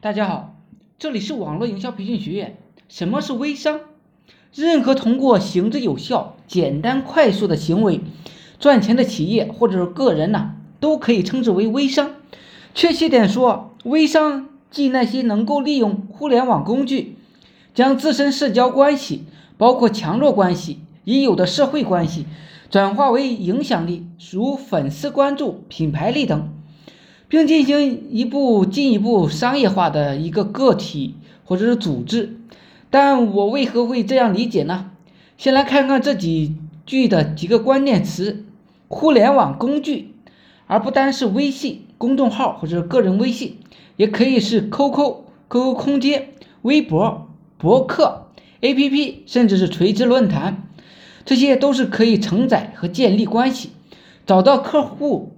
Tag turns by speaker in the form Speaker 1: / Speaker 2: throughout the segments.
Speaker 1: 大家好，这里是网络营销培训学院。什么是微商？任何通过行之有效、简单快速的行为赚钱的企业或者是个人呢，都可以称之为微商。确切点说，微商即那些能够利用互联网工具，将自身社交关系，包括强弱关系、已有的社会关系，转化为影响力，如粉丝关注、品牌力等。并进行一步进一步商业化的一个个体或者是组织，但我为何会这样理解呢？先来看看这几句的几个关键词：互联网工具，而不单是微信公众号或者个人微信，也可以是 QQ、QQ 空间、微博、博客、APP，甚至是垂直论坛，这些都是可以承载和建立关系，找到客户。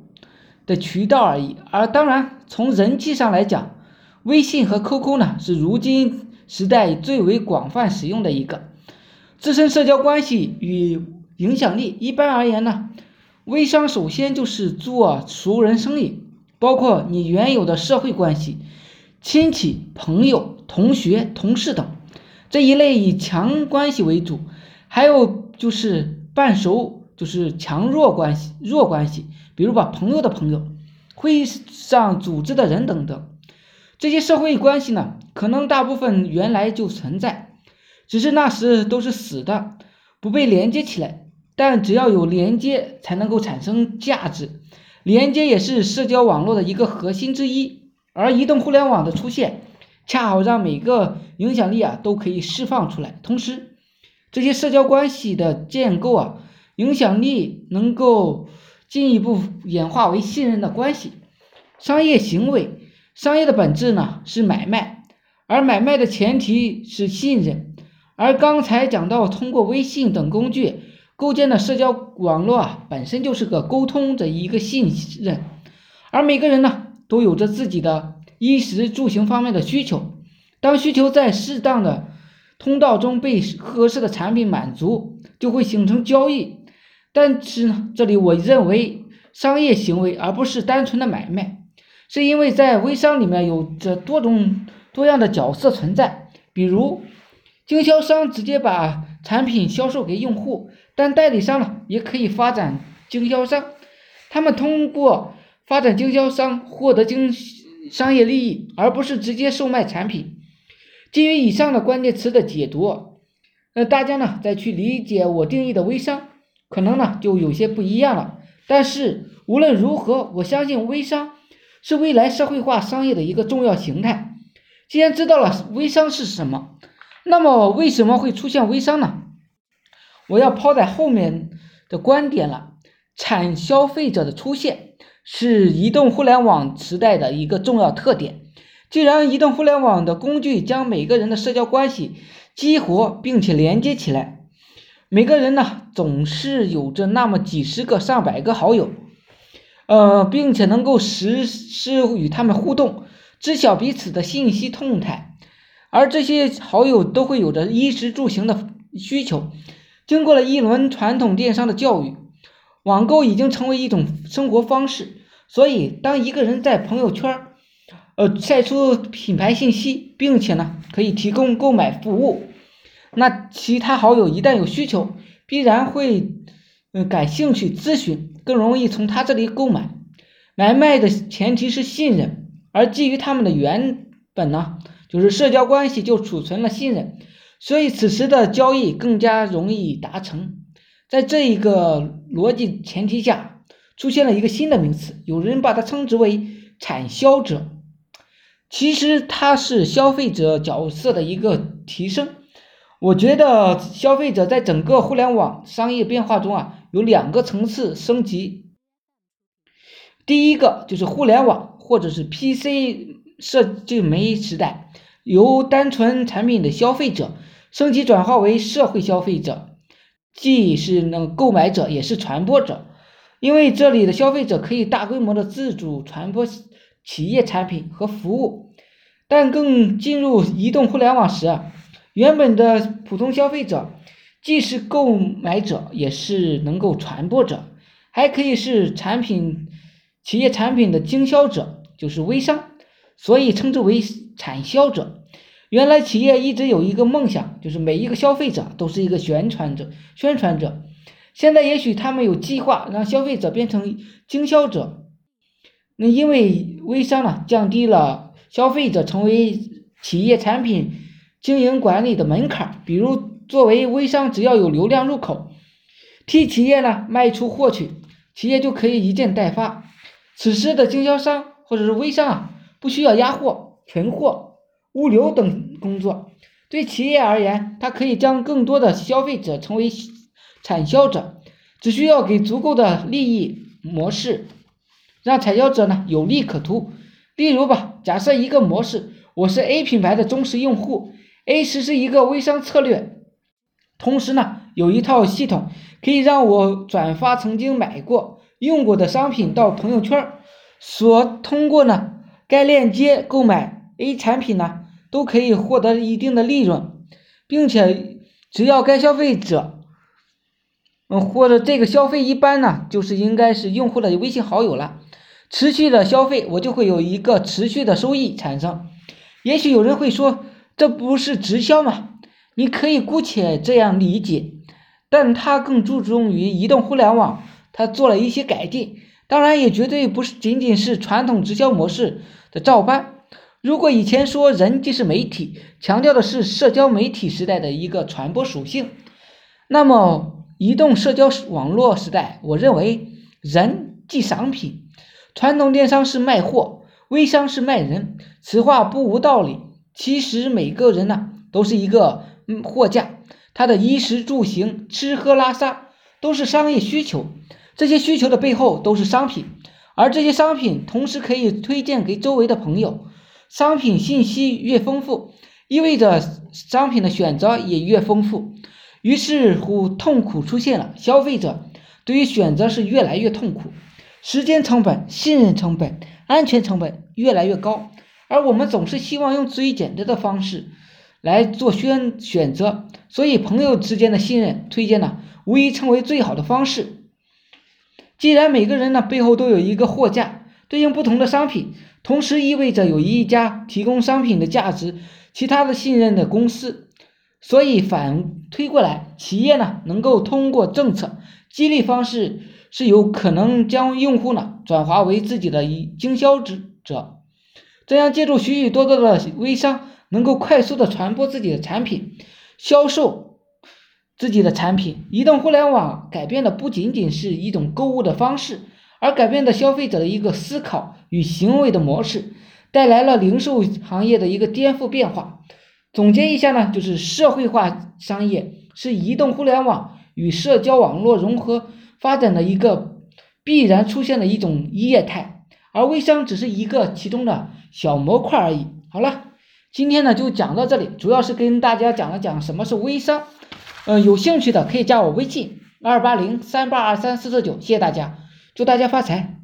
Speaker 1: 的渠道而已，而当然从人气上来讲，微信和 QQ 呢是如今时代最为广泛使用的一个。自身社交关系与影响力，一般而言呢，微商首先就是做熟人生意，包括你原有的社会关系、亲戚、朋友、同学、同事等这一类以强关系为主，还有就是半熟，就是强弱关系、弱关系。比如把朋友的朋友、会议上组织的人等等，这些社会关系呢，可能大部分原来就存在，只是那时都是死的，不被连接起来。但只要有连接，才能够产生价值。连接也是社交网络的一个核心之一。而移动互联网的出现，恰好让每个影响力啊都可以释放出来。同时，这些社交关系的建构啊，影响力能够。进一步演化为信任的关系，商业行为，商业的本质呢是买卖，而买卖的前提是信任。而刚才讲到通过微信等工具构建的社交网络啊，本身就是个沟通的一个信任。而每个人呢都有着自己的衣食住行方面的需求，当需求在适当的通道中被合适的产品满足，就会形成交易。但是呢，这里我认为商业行为而不是单纯的买卖，是因为在微商里面有着多种多样的角色存在，比如经销商直接把产品销售给用户，但代理商呢也可以发展经销商，他们通过发展经销商获得经商业利益，而不是直接售卖产品。基于以上的关键词的解读，那大家呢再去理解我定义的微商。可能呢就有些不一样了，但是无论如何，我相信微商是未来社会化商业的一个重要形态。既然知道了微商是什么，那么为什么会出现微商呢？我要抛在后面的观点了。产消费者的出现是移动互联网时代的一个重要特点。既然移动互联网的工具将每个人的社交关系激活并且连接起来。每个人呢，总是有着那么几十个、上百个好友，呃，并且能够实时与他们互动，知晓彼此的信息动态。而这些好友都会有着衣食住行的需求。经过了一轮传统电商的教育，网购已经成为一种生活方式。所以，当一个人在朋友圈呃，晒出品牌信息，并且呢，可以提供购买服务。那其他好友一旦有需求，必然会嗯感兴趣咨询，更容易从他这里购买。买卖的前提是信任，而基于他们的原本呢，就是社交关系就储存了信任，所以此时的交易更加容易达成。在这一个逻辑前提下，出现了一个新的名词，有人把它称之为产销者，其实它是消费者角色的一个提升。我觉得消费者在整个互联网商业变化中啊，有两个层次升级。第一个就是互联网或者是 PC 设计媒时代，由单纯产品的消费者升级转化为社会消费者，既是那个购买者也是传播者，因为这里的消费者可以大规模的自主传播企业产品和服务，但更进入移动互联网时。原本的普通消费者，既是购买者，也是能够传播者，还可以是产品企业产品的经销者，就是微商。所以称之为产销者。原来企业一直有一个梦想，就是每一个消费者都是一个宣传者，宣传者。现在也许他们有计划让消费者变成经销者。那因为微商呢，降低了消费者成为企业产品经营管理的门槛。比如，作为微商，只要有流量入口，替企业呢卖出货去，企业就可以一件代发。此时的经销商或者是微商啊，不需要压货、存货。物流等工作，对企业而言，它可以将更多的消费者成为产销者，只需要给足够的利益模式，让产销者呢有利可图。例如吧，假设一个模式，我是 A 品牌的忠实用户，A 实施一个微商策略，同时呢有一套系统可以让我转发曾经买过、用过的商品到朋友圈，所通过呢该链接购买。A 产品呢都可以获得一定的利润，并且只要该消费者，嗯或者这个消费一般呢，就是应该是用户的微信好友了，持续的消费我就会有一个持续的收益产生。也许有人会说，这不是直销吗？你可以姑且这样理解，但它更注重于移动互联网，它做了一些改进，当然也绝对不是仅仅是传统直销模式的照搬。如果以前说人即是媒体，强调的是社交媒体时代的一个传播属性，那么移动社交网络时代，我认为人即商品。传统电商是卖货，微商是卖人，此话不无道理。其实每个人呢，都是一个货架，他的衣食住行、吃喝拉撒都是商业需求，这些需求的背后都是商品，而这些商品同时可以推荐给周围的朋友。商品信息越丰富，意味着商品的选择也越丰富，于是乎痛苦出现了。消费者对于选择是越来越痛苦，时间成本、信任成本、安全成本越来越高，而我们总是希望用最简单的方式来做选选择，所以朋友之间的信任推荐呢，无疑成为最好的方式。既然每个人呢背后都有一个货架，对应不同的商品。同时意味着有一家提供商品的价值，其他的信任的公司，所以反推过来，企业呢能够通过政策激励方式，是有可能将用户呢转化为自己的一经销之者，这样借助许许多多的微商，能够快速的传播自己的产品，销售自己的产品。移动互联网改变的不仅仅是一种购物的方式。而改变的消费者的一个思考与行为的模式，带来了零售行业的一个颠覆变化。总结一下呢，就是社会化商业是移动互联网与社交网络融合发展的一个必然出现的一种业态，而微商只是一个其中的小模块而已。好了，今天呢就讲到这里，主要是跟大家讲了讲什么是微商。嗯，有兴趣的可以加我微信二八零三八二三四四九，谢谢大家。祝大家发财！